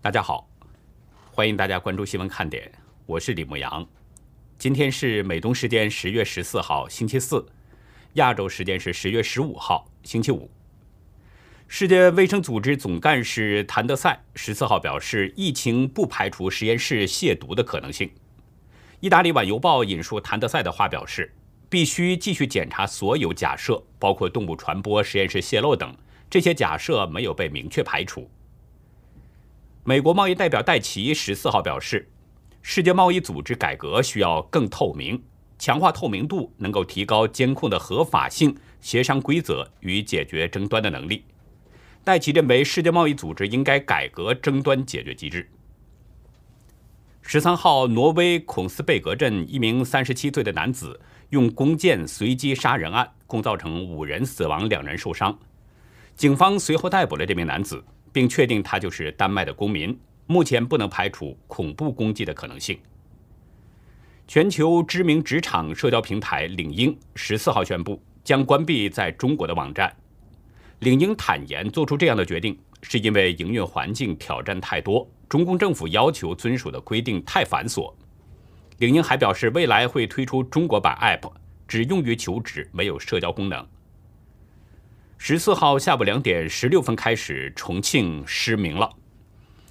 大家好，欢迎大家关注新闻看点，我是李牧阳。今天是美东时间十月十四号星期四，亚洲时间是十月十五号星期五。世界卫生组织总干事谭德赛十四号表示，疫情不排除实验室亵渎的可能性。意大利晚邮报引述谭德赛的话表示，必须继续检查所有假设，包括动物传播、实验室泄漏等，这些假设没有被明确排除。美国贸易代表戴奇十四号表示，世界贸易组织改革需要更透明，强化透明度能够提高监控的合法性、协商规则与解决争端的能力。戴奇认为，世界贸易组织应该改革争端解决机制。十三号，挪威孔斯贝格镇一名三十七岁的男子用弓箭随机杀人案，共造成五人死亡，两人受伤。警方随后逮捕了这名男子，并确定他就是丹麦的公民。目前不能排除恐怖攻击的可能性。全球知名职场社交平台领英十四号宣布将关闭在中国的网站。领英坦言，做出这样的决定是因为营运环境挑战太多，中共政府要求遵守的规定太繁琐。领英还表示，未来会推出中国版 App，只用于求职，没有社交功能。十四号下午两点十六分开始，重庆失明了，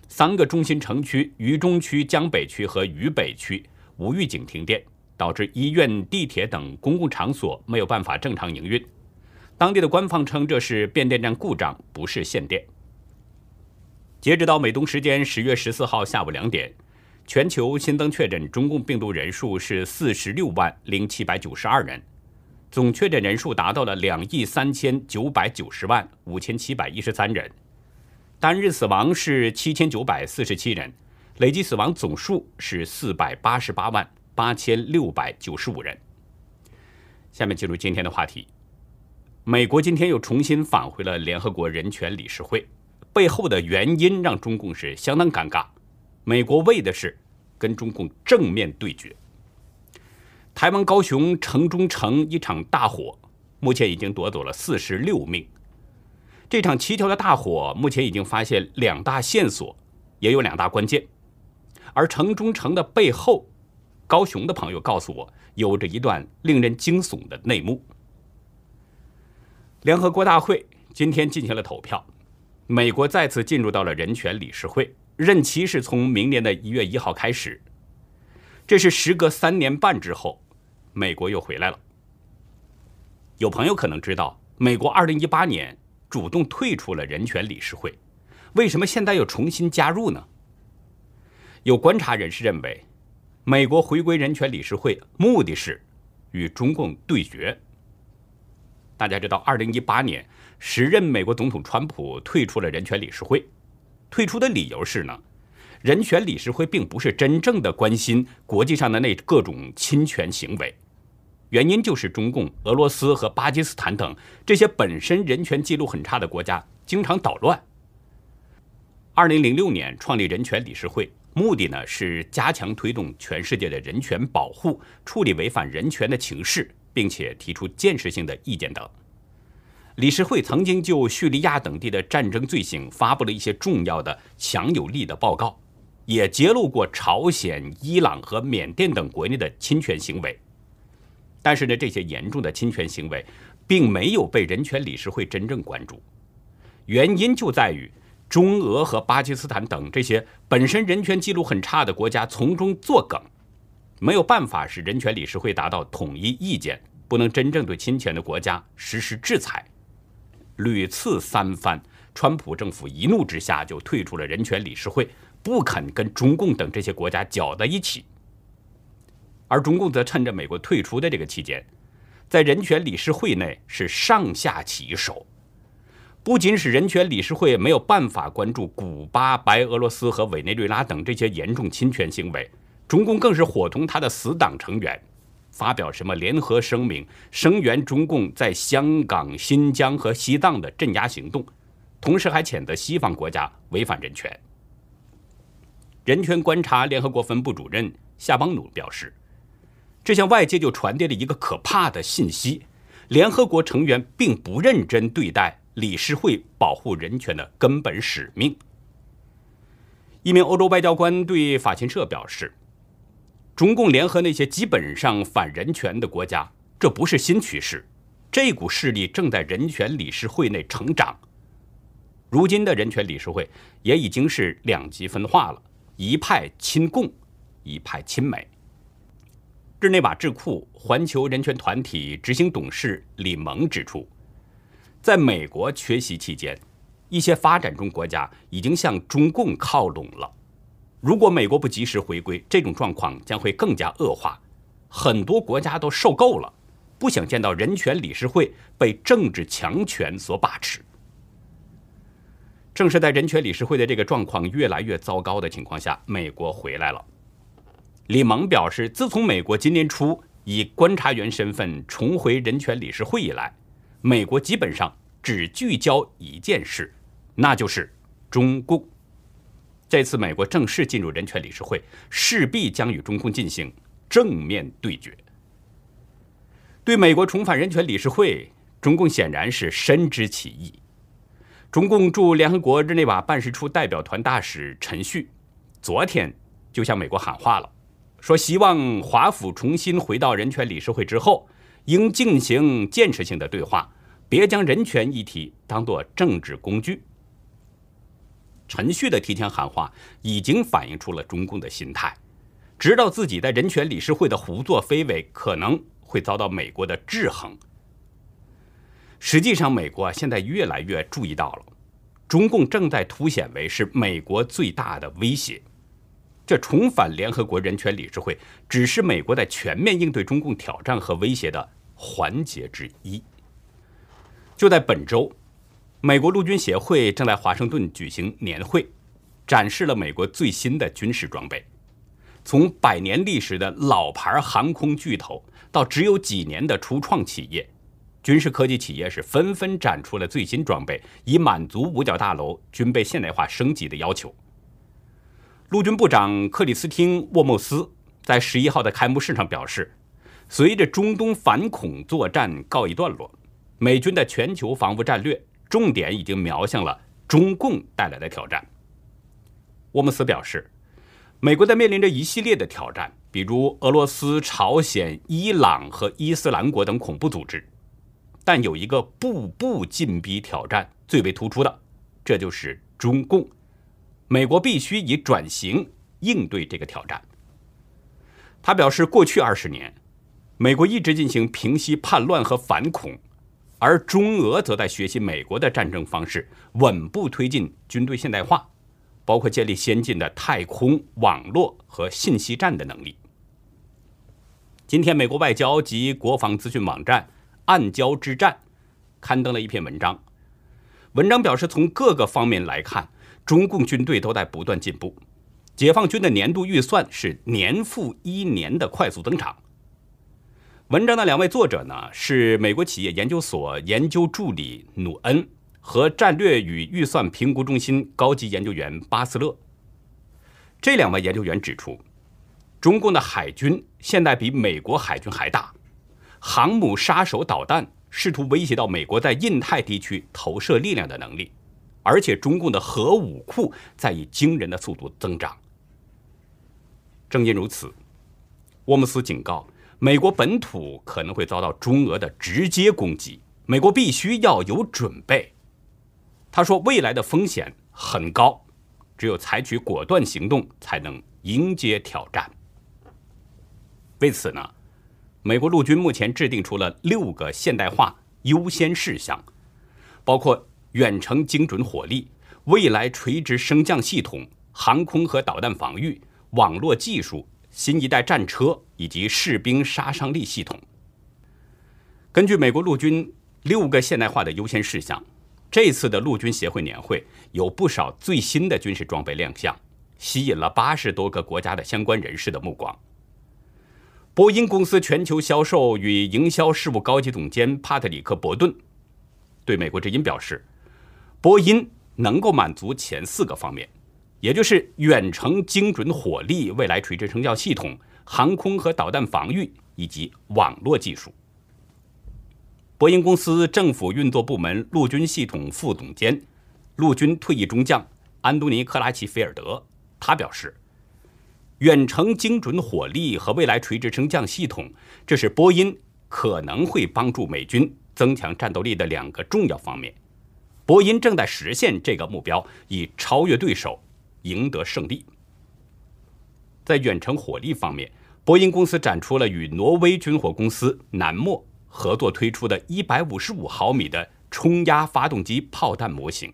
三个中心城区——渝中区、江北区和渝北区——无预警停电，导致医院、地铁等公共场所没有办法正常营运。当地的官方称这是变电站故障，不是限电。截止到美东时间十月十四号下午两点，全球新增确诊中共病毒人数是四十六万零七百九十二人，总确诊人数达到了两亿三千九百九十万五千七百一十三人，单日死亡是七千九百四十七人，累计死亡总数是四百八十八万八千六百九十五人。下面进入今天的话题。美国今天又重新返回了联合国人权理事会，背后的原因让中共是相当尴尬。美国为的是跟中共正面对决。台湾高雄城中城一场大火，目前已经夺走了四十六命。这场蹊跷的大火，目前已经发现两大线索，也有两大关键。而城中城的背后，高雄的朋友告诉我，有着一段令人惊悚的内幕。联合国大会今天进行了投票，美国再次进入到了人权理事会，任期是从明年的一月一号开始。这是时隔三年半之后，美国又回来了。有朋友可能知道，美国二零一八年主动退出了人权理事会，为什么现在又重新加入呢？有观察人士认为，美国回归人权理事会目的是与中共对决。大家知道，二零一八年时任美国总统川普退出了人权理事会，退出的理由是呢，人权理事会并不是真正的关心国际上的那各种侵权行为，原因就是中共、俄罗斯和巴基斯坦等这些本身人权记录很差的国家经常捣乱。二零零六年创立人权理事会，目的呢是加强推动全世界的人权保护，处理违反人权的情势。并且提出建设性的意见等。理事会曾经就叙利亚等地的战争罪行发布了一些重要的强有力的报告，也揭露过朝鲜、伊朗和缅甸等国内的侵权行为。但是呢，这些严重的侵权行为并没有被人权理事会真正关注，原因就在于中俄和巴基斯坦等这些本身人权记录很差的国家从中作梗。没有办法使人权理事会达到统一意见，不能真正对侵权的国家实施制裁，屡次三番，川普政府一怒之下就退出了人权理事会，不肯跟中共等这些国家搅在一起。而中共则趁着美国退出的这个期间，在人权理事会内是上下其手，不仅使人权理事会没有办法关注古巴、白俄罗斯和委内瑞拉等这些严重侵权行为。中共更是伙同他的死党成员，发表什么联合声明，声援中共在香港、新疆和西藏的镇压行动，同时还谴责西方国家违反人权。人权观察联合国分部主任夏邦努表示，这向外界就传递了一个可怕的信息：联合国成员并不认真对待理事会保护人权的根本使命。一名欧洲外交官对法新社表示：“中共联合那些基本上反人权的国家，这不是新趋势，这股势力正在人权理事会内成长。如今的人权理事会也已经是两极分化了，一派亲共，一派亲美。”日内瓦智库环球人权团体执行董事李萌指出，在美国缺席期间。一些发展中国家已经向中共靠拢了。如果美国不及时回归，这种状况将会更加恶化。很多国家都受够了，不想见到人权理事会被政治强权所把持。正是在人权理事会的这个状况越来越糟糕的情况下，美国回来了。李蒙表示，自从美国今年初以观察员身份重回人权理事会以来，美国基本上只聚焦一件事。那就是中共。这次美国正式进入人权理事会，势必将与中共进行正面对决。对美国重返人权理事会，中共显然是深知其意。中共驻联合国日内瓦办事处代表团大使陈旭，昨天就向美国喊话了，说希望华府重新回到人权理事会之后，应进行建设性的对话，别将人权议题当作政治工具。陈旭的提前喊话已经反映出了中共的心态，知道自己在人权理事会的胡作非为可能会遭到美国的制衡。实际上，美国现在越来越注意到了，中共正在凸显为是美国最大的威胁。这重返联合国人权理事会，只是美国在全面应对中共挑战和威胁的环节之一。就在本周。美国陆军协会正在华盛顿举行年会，展示了美国最新的军事装备。从百年历史的老牌航空巨头到只有几年的初创企业，军事科技企业是纷纷展出了最新装备，以满足五角大楼军备现代化升级的要求。陆军部长克里斯汀·沃莫斯在十一号的开幕式上表示，随着中东反恐作战告一段落，美军的全球防务战略。重点已经瞄向了中共带来的挑战。沃姆斯表示，美国在面临着一系列的挑战，比如俄罗斯、朝鲜、伊朗和伊斯兰国等恐怖组织，但有一个步步进逼挑战最为突出的，这就是中共。美国必须以转型应对这个挑战。他表示，过去二十年，美国一直进行平息叛乱和反恐。而中俄则在学习美国的战争方式，稳步推进军队现代化，包括建立先进的太空网络和信息战的能力。今天，美国外交及国防资讯网站“暗礁之战”刊登了一篇文章，文章表示，从各个方面来看，中共军队都在不断进步，解放军的年度预算是年复一年的快速增长。文章的两位作者呢，是美国企业研究所研究助理努恩和战略与预算评估中心高级研究员巴斯勒。这两位研究员指出，中共的海军现在比美国海军还大，航母杀手导弹试图威胁到美国在印太地区投射力量的能力，而且中共的核武库在以惊人的速度增长。正因如此，沃姆斯警告。美国本土可能会遭到中俄的直接攻击，美国必须要有准备。他说：“未来的风险很高，只有采取果断行动，才能迎接挑战。”为此呢，美国陆军目前制定出了六个现代化优先事项，包括远程精准火力、未来垂直升降系统、航空和导弹防御、网络技术。新一代战车以及士兵杀伤力系统。根据美国陆军六个现代化的优先事项，这次的陆军协会年会有不少最新的军事装备亮相，吸引了八十多个国家的相关人士的目光。波音公司全球销售与营销事务高级总监帕特里克·伯顿对美国之音表示，波音能够满足前四个方面。也就是远程精准火力、未来垂直升降系统、航空和导弹防御以及网络技术。波音公司政府运作部门陆军系统副总监、陆军退役中将安东尼·克拉奇菲尔德他表示，远程精准火力和未来垂直升降系统，这是波音可能会帮助美军增强战斗力的两个重要方面。波音正在实现这个目标，以超越对手，赢得胜利。在远程火力方面，波音公司展出了与挪威军火公司南莫合作推出的155毫米的冲压发动机炮弹模型。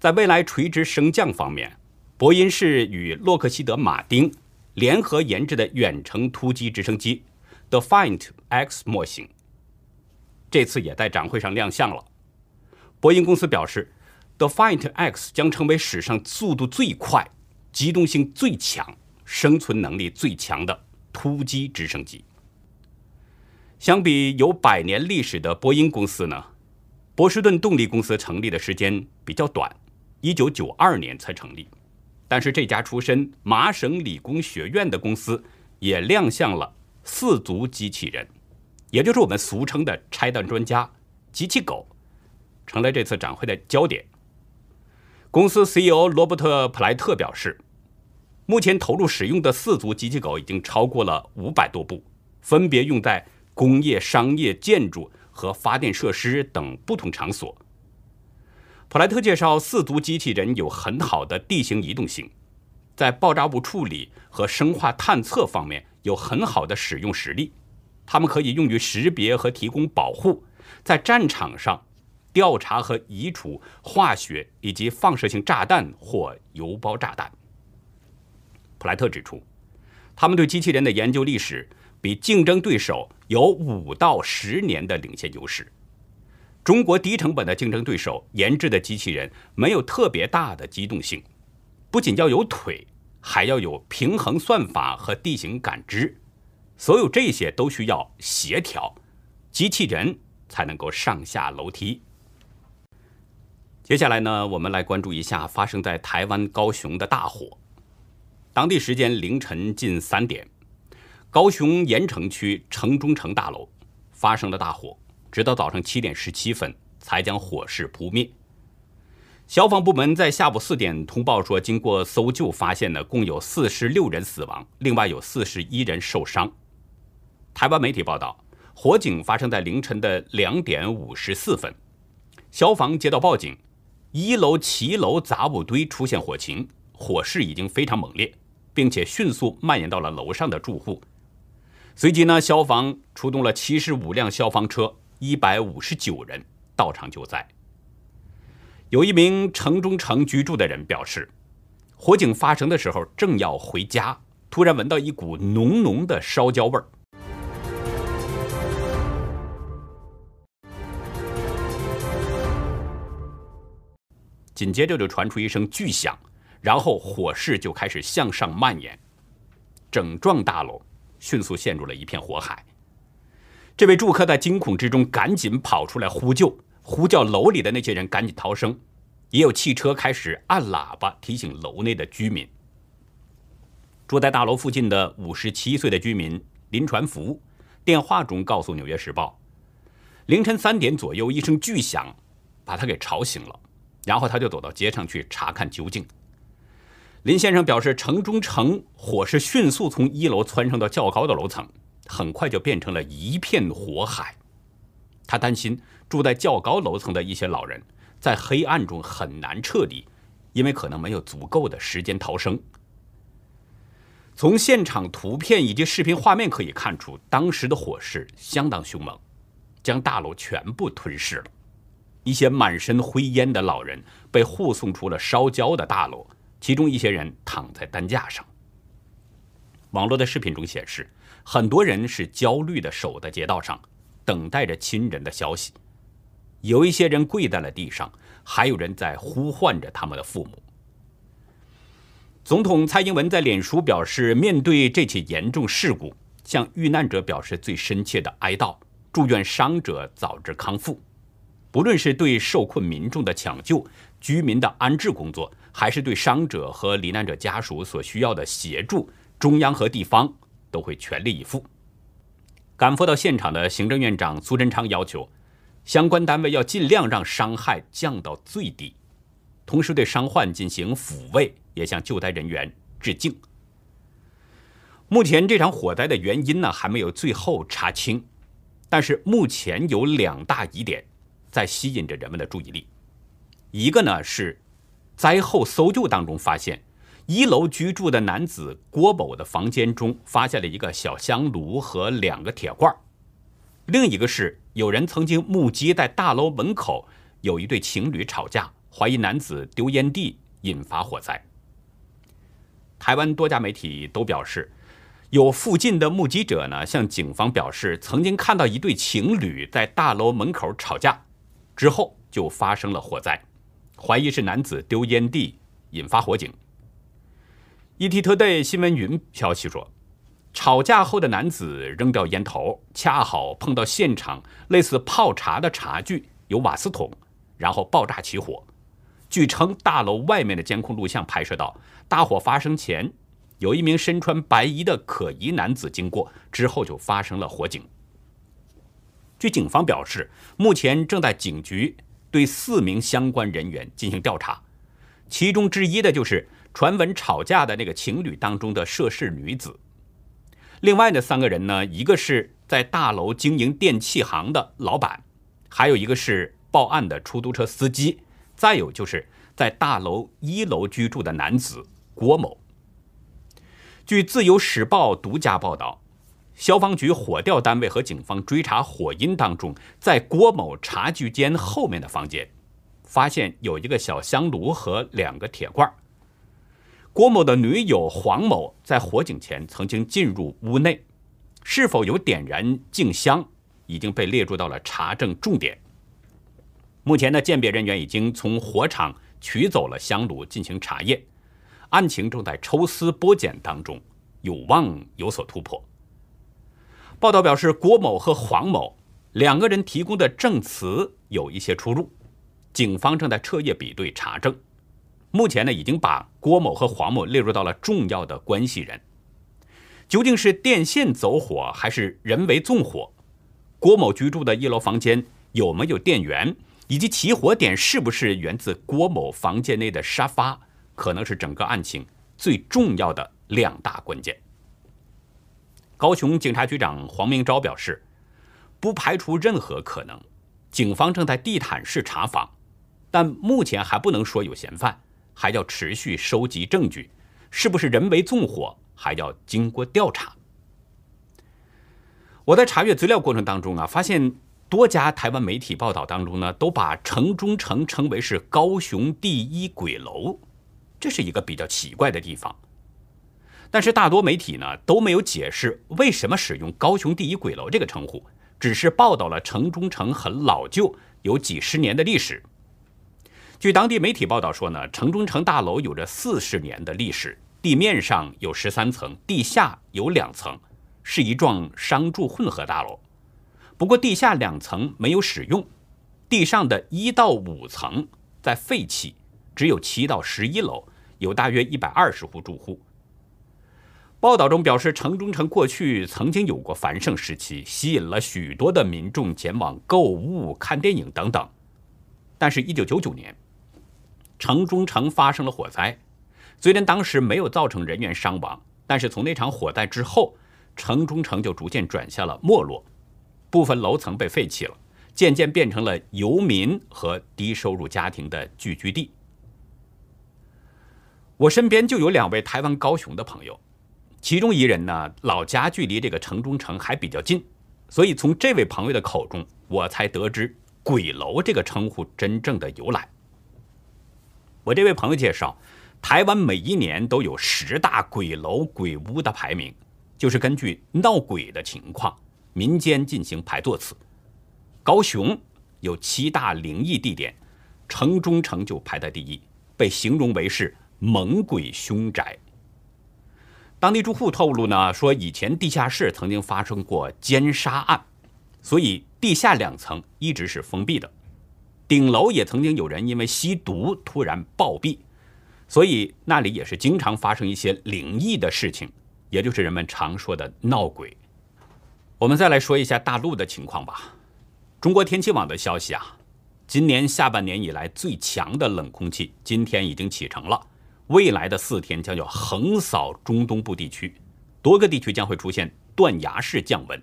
在未来垂直升降方面，波音是与洛克希德马丁联合研制的远程突击直升机 Defiant X 模型，这次也在展会上亮相了。波音公司表示，Defiant X 将成为史上速度最快、机动性最强、生存能力最强的突击直升机。相比有百年历史的波音公司呢，波士顿动力公司成立的时间比较短。一九九二年才成立，但是这家出身麻省理工学院的公司也亮相了四足机器人，也就是我们俗称的拆弹专家机器狗，成了这次展会的焦点。公司 CEO 罗伯特·普莱特表示，目前投入使用的四足机器狗已经超过了五百多部，分别用在工业、商业、建筑和发电设施等不同场所。普莱特介绍，四足机器人有很好的地形移动性，在爆炸物处理和生化探测方面有很好的使用实力。它们可以用于识别和提供保护，在战场上调查和移除化学以及放射性炸弹或邮包炸弹。普莱特指出，他们对机器人的研究历史比竞争对手有五到十年的领先优势。中国低成本的竞争对手研制的机器人没有特别大的机动性，不仅要有腿，还要有平衡算法和地形感知，所有这些都需要协调，机器人才能够上下楼梯。接下来呢，我们来关注一下发生在台湾高雄的大火。当地时间凌晨近三点，高雄盐城区城中城大楼发生了大火。直到早上七点十七分才将火势扑灭。消防部门在下午四点通报说，经过搜救，发现呢共有四十六人死亡，另外有四十一人受伤。台湾媒体报道，火警发生在凌晨的两点五十四分，消防接到报警，一楼七楼杂物堆出现火情，火势已经非常猛烈，并且迅速蔓延到了楼上的住户。随即呢，消防出动了七十五辆消防车。一百五十九人到场救灾。有一名城中城居住的人表示，火警发生的时候正要回家，突然闻到一股浓浓的烧焦味儿。紧接着就传出一声巨响，然后火势就开始向上蔓延，整幢大楼迅速陷入了一片火海。这位住客在惊恐之中赶紧跑出来呼救，呼叫楼里的那些人赶紧逃生，也有汽车开始按喇叭提醒楼内的居民。住在大楼附近的五十七岁的居民林传福电话中告诉《纽约时报》，凌晨三点左右一声巨响把他给吵醒了，然后他就走到街上去查看究竟。林先生表示，城中城火势迅速从一楼蹿升到较高的楼层。很快就变成了一片火海，他担心住在较高楼层的一些老人在黑暗中很难撤离，因为可能没有足够的时间逃生。从现场图片以及视频画面可以看出，当时的火势相当凶猛，将大楼全部吞噬了。一些满身灰烟的老人被护送出了烧焦的大楼，其中一些人躺在担架上。网络的视频中显示。很多人是焦虑的守在街道上，等待着亲人的消息。有一些人跪在了地上，还有人在呼唤着他们的父母。总统蔡英文在脸书表示，面对这起严重事故，向遇难者表示最深切的哀悼，祝愿伤者早日康复。不论是对受困民众的抢救、居民的安置工作，还是对伤者和罹难者家属所需要的协助，中央和地方。都会全力以赴。赶赴到现场的行政院长苏贞昌要求，相关单位要尽量让伤害降到最低，同时对伤患进行抚慰、也向救灾人员致敬。目前这场火灾的原因呢还没有最后查清，但是目前有两大疑点在吸引着人们的注意力。一个呢是灾后搜救当中发现，一楼居住的男子郭某的房间中发现了一个小香炉和两个铁罐；另一个是有人曾经目击在大楼门口有一对情侣吵架，怀疑男子丢烟蒂引发火灾。台湾多家媒体都表示。有附近的目击者呢，向警方表示，曾经看到一对情侣在大楼门口吵架，之后就发生了火灾，怀疑是男子丢烟蒂引发火警。ETtoday 新闻云消息说，吵架后的男子扔掉烟头，恰好碰到现场类似泡茶的茶具有瓦斯桶，然后爆炸起火。据称，大楼外面的监控录像拍摄到，大火发生前。有一名身穿白衣的可疑男子经过之后，就发生了火警。据警方表示，目前正在警局对四名相关人员进行调查，其中之一的就是传闻吵架的那个情侣当中的涉事女子。另外的三个人呢，一个是在大楼经营电器行的老板，还有一个是报案的出租车司机，再有就是在大楼一楼居住的男子郭某。据《自由时报》独家报道，消防局火调单位和警方追查火因当中，在郭某茶具间后面的房间，发现有一个小香炉和两个铁罐。郭某的女友黄某在火警前曾经进入屋内，是否有点燃静香，已经被列入到了查证重点。目前呢，鉴别人员已经从火场取走了香炉进行查验。案情正在抽丝剥茧当中，有望有所突破。报道表示，郭某和黄某两个人提供的证词有一些出入，警方正在彻夜比对查证。目前呢，已经把郭某和黄某列入到了重要的关系人。究竟是电线走火还是人为纵火？郭某居住的一楼房间有没有电源？以及起火点是不是源自郭某房间内的沙发？可能是整个案情最重要的两大关键。高雄警察局长黄明昭表示，不排除任何可能，警方正在地毯式查访，但目前还不能说有嫌犯，还要持续收集证据，是不是人为纵火还要经过调查。我在查阅资料过程当中啊，发现多家台湾媒体报道当中呢，都把城中城称为是高雄第一鬼楼。这是一个比较奇怪的地方，但是大多媒体呢都没有解释为什么使用“高雄第一鬼楼”这个称呼，只是报道了城中城很老旧，有几十年的历史。据当地媒体报道说呢，城中城大楼有着四十年的历史，地面上有十三层，地下有两层，是一幢商住混合大楼。不过地下两层没有使用，地上的一到五层在废弃，只有七到十一楼。有大约一百二十户住户。报道中表示，城中城过去曾经有过繁盛时期，吸引了许多的民众前往购物、看电影等等。但是，一九九九年，城中城发生了火灾，虽然当时没有造成人员伤亡，但是从那场火灾之后，城中城就逐渐转向了没落，部分楼层被废弃了，渐渐变成了游民和低收入家庭的聚居地。我身边就有两位台湾高雄的朋友，其中一人呢，老家距离这个城中城还比较近，所以从这位朋友的口中，我才得知“鬼楼”这个称呼真正的由来。我这位朋友介绍，台湾每一年都有十大鬼楼、鬼屋的排名，就是根据闹鬼的情况，民间进行排座次。高雄有七大灵异地点，城中城就排在第一，被形容为是。猛鬼凶宅。当地住户透露呢，说以前地下室曾经发生过奸杀案，所以地下两层一直是封闭的。顶楼也曾经有人因为吸毒突然暴毙，所以那里也是经常发生一些灵异的事情，也就是人们常说的闹鬼。我们再来说一下大陆的情况吧。中国天气网的消息啊，今年下半年以来最强的冷空气今天已经启程了。未来的四天将要横扫中东部地区，多个地区将会出现断崖式降温，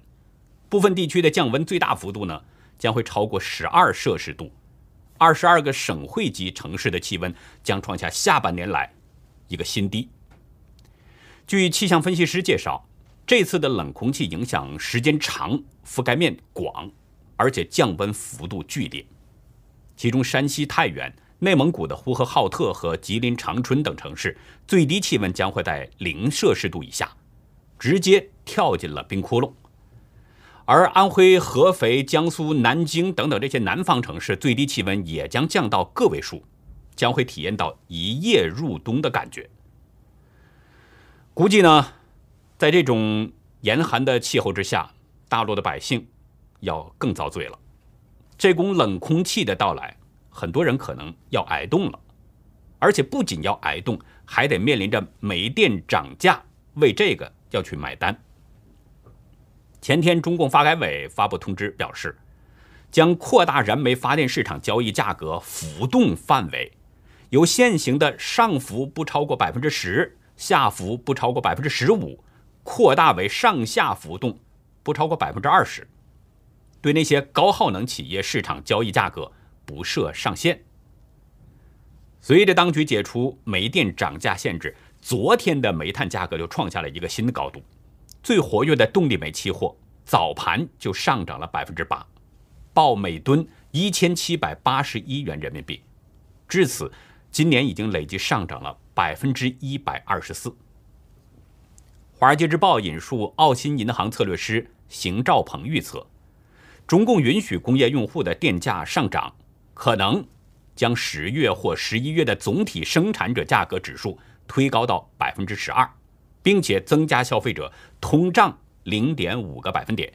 部分地区的降温最大幅度呢将会超过十二摄氏度，二十二个省会级城市的气温将创下下半年来一个新低。据气象分析师介绍，这次的冷空气影响时间长，覆盖面广，而且降温幅度剧烈，其中山西太原。内蒙古的呼和浩特和吉林长春等城市，最低气温将会在零摄氏度以下，直接跳进了冰窟窿。而安徽、合肥、江苏南京等等这些南方城市，最低气温也将降到个位数，将会体验到一夜入冬的感觉。估计呢，在这种严寒的气候之下，大陆的百姓要更遭罪了。这股冷空气的到来。很多人可能要挨冻了，而且不仅要挨冻，还得面临着煤电涨价，为这个要去买单。前天，中共发改委发布通知表示，将扩大燃煤发电市场交易价格浮动范围，由现行的上浮不超过百分之十，下浮不超过百分之十五，扩大为上下浮动不超过百分之二十，对那些高耗能企业市场交易价格。不设上限。随着当局解除煤电涨价限制，昨天的煤炭价格就创下了一个新的高度。最活跃的动力煤期货早盘就上涨了百分之八，报每吨一千七百八十一元人民币。至此，今年已经累计上涨了百分之一百二十四。华尔街日报引述澳新银行策略师邢兆鹏预测，中共允许工业用户的电价上涨。可能将十月或十一月的总体生产者价格指数推高到百分之十二，并且增加消费者通胀零点五个百分点。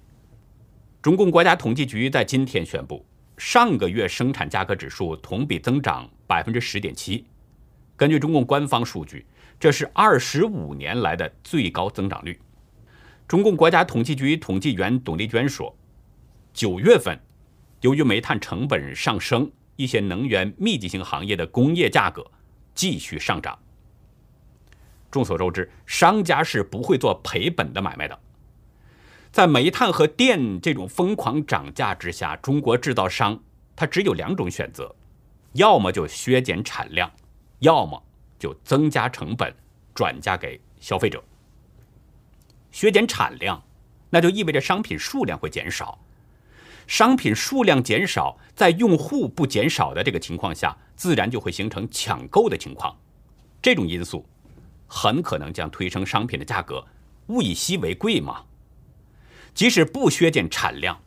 中共国家统计局在今天宣布，上个月生产价格指数同比增长百分之十点七。根据中共官方数据，这是二十五年来的最高增长率。中共国家统计局统计员董丽娟说：“九月份。”由于煤炭成本上升，一些能源密集型行业的工业价格继续上涨。众所周知，商家是不会做赔本的买卖的。在煤炭和电这种疯狂涨价之下，中国制造商他只有两种选择：要么就削减产量，要么就增加成本转嫁给消费者。削减产量，那就意味着商品数量会减少。商品数量减少，在用户不减少的这个情况下，自然就会形成抢购的情况。这种因素很可能将推升商品的价格。物以稀为贵嘛。即使不削减产量，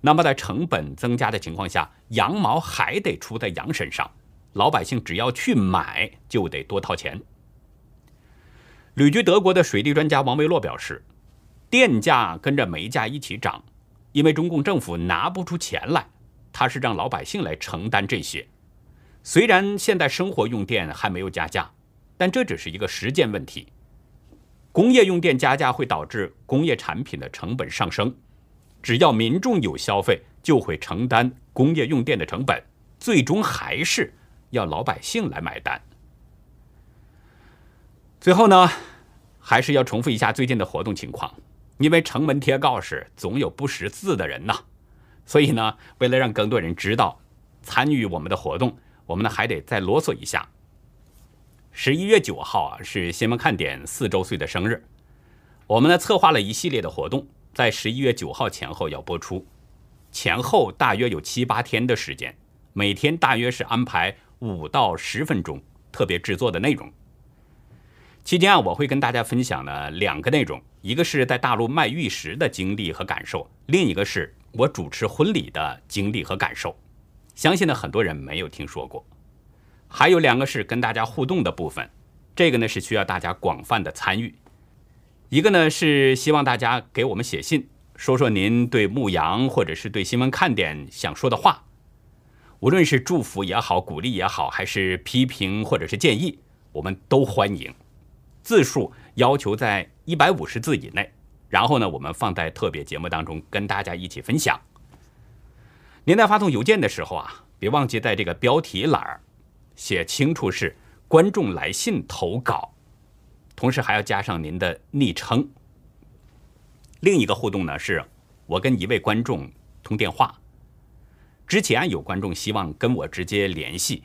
那么在成本增加的情况下，羊毛还得出在羊身上。老百姓只要去买，就得多掏钱。旅居德国的水利专家王维洛表示，电价跟着煤价一起涨。因为中共政府拿不出钱来，他是让老百姓来承担这些。虽然现在生活用电还没有加价，但这只是一个时间问题。工业用电加价会导致工业产品的成本上升，只要民众有消费，就会承担工业用电的成本，最终还是要老百姓来买单。最后呢，还是要重复一下最近的活动情况。因为城门贴告示，总有不识字的人呐，所以呢，为了让更多人知道参与我们的活动，我们呢还得再啰嗦一下。十一月九号啊，是新闻看点四周岁的生日，我们呢策划了一系列的活动，在十一月九号前后要播出，前后大约有七八天的时间，每天大约是安排五到十分钟特别制作的内容。期间啊，我会跟大家分享呢两个内容，一个是在大陆卖玉石的经历和感受，另一个是我主持婚礼的经历和感受。相信呢很多人没有听说过。还有两个是跟大家互动的部分，这个呢是需要大家广泛的参与。一个呢是希望大家给我们写信，说说您对牧羊或者是对新闻看点想说的话，无论是祝福也好，鼓励也好，还是批评或者是建议，我们都欢迎。字数要求在一百五十字以内，然后呢，我们放在特别节目当中跟大家一起分享。您在发送邮件的时候啊，别忘记在这个标题栏儿写清楚是观众来信投稿，同时还要加上您的昵称。另一个互动呢，是我跟一位观众通电话。之前有观众希望跟我直接联系，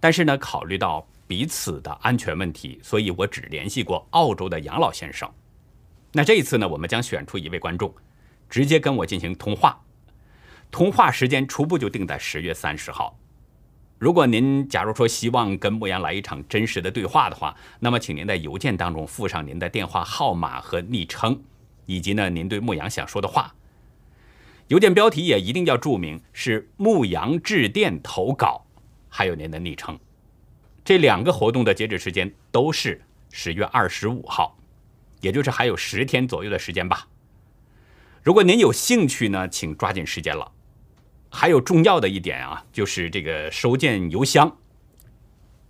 但是呢，考虑到彼此的安全问题，所以我只联系过澳洲的杨老先生。那这一次呢，我们将选出一位观众，直接跟我进行通话。通话时间初步就定在十月三十号。如果您假如说希望跟牧羊来一场真实的对话的话，那么请您在邮件当中附上您的电话号码和昵称，以及呢您对牧羊想说的话。邮件标题也一定要注明是牧羊致电投稿，还有您的昵称。这两个活动的截止时间都是十月二十五号，也就是还有十天左右的时间吧。如果您有兴趣呢，请抓紧时间了。还有重要的一点啊，就是这个收件邮箱。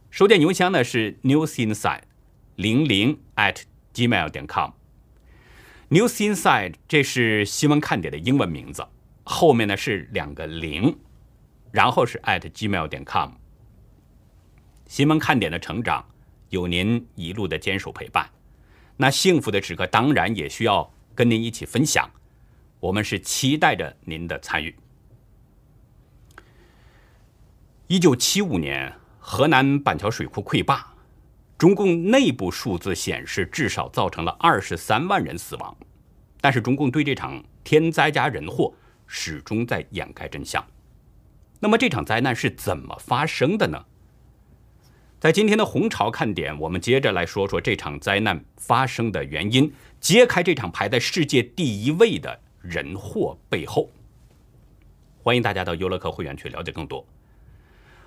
收件邮箱呢是 newsinside 零零 at gmail 点 com。newsinside 这是新闻看点的英文名字，后面呢是两个零，然后是 at gmail 点 com。新闻看点的成长有您一路的坚守陪伴，那幸福的时刻当然也需要跟您一起分享。我们是期待着您的参与。一九七五年，河南板桥水库溃坝，中共内部数字显示至少造成了二十三万人死亡，但是中共对这场天灾加人祸始终在掩盖真相。那么这场灾难是怎么发生的呢？在今天的红潮看点，我们接着来说说这场灾难发生的原因，揭开这场排在世界第一位的人祸背后。欢迎大家到优乐客会员去了解更多。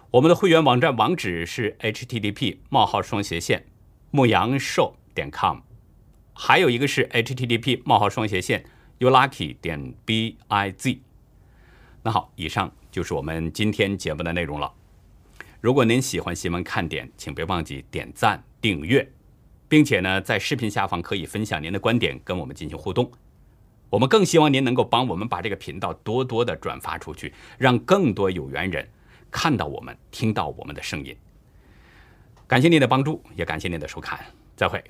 我们的会员网站网址是 http: 冒号双斜线牧羊兽点 com，还有一个是 http: 冒号双斜线 youlucky 点 biz。那好，以上就是我们今天节目的内容了。如果您喜欢新闻看点，请别忘记点赞、订阅，并且呢，在视频下方可以分享您的观点，跟我们进行互动。我们更希望您能够帮我们把这个频道多多的转发出去，让更多有缘人。看到我们，听到我们的声音，感谢您的帮助，也感谢您的收看，再会。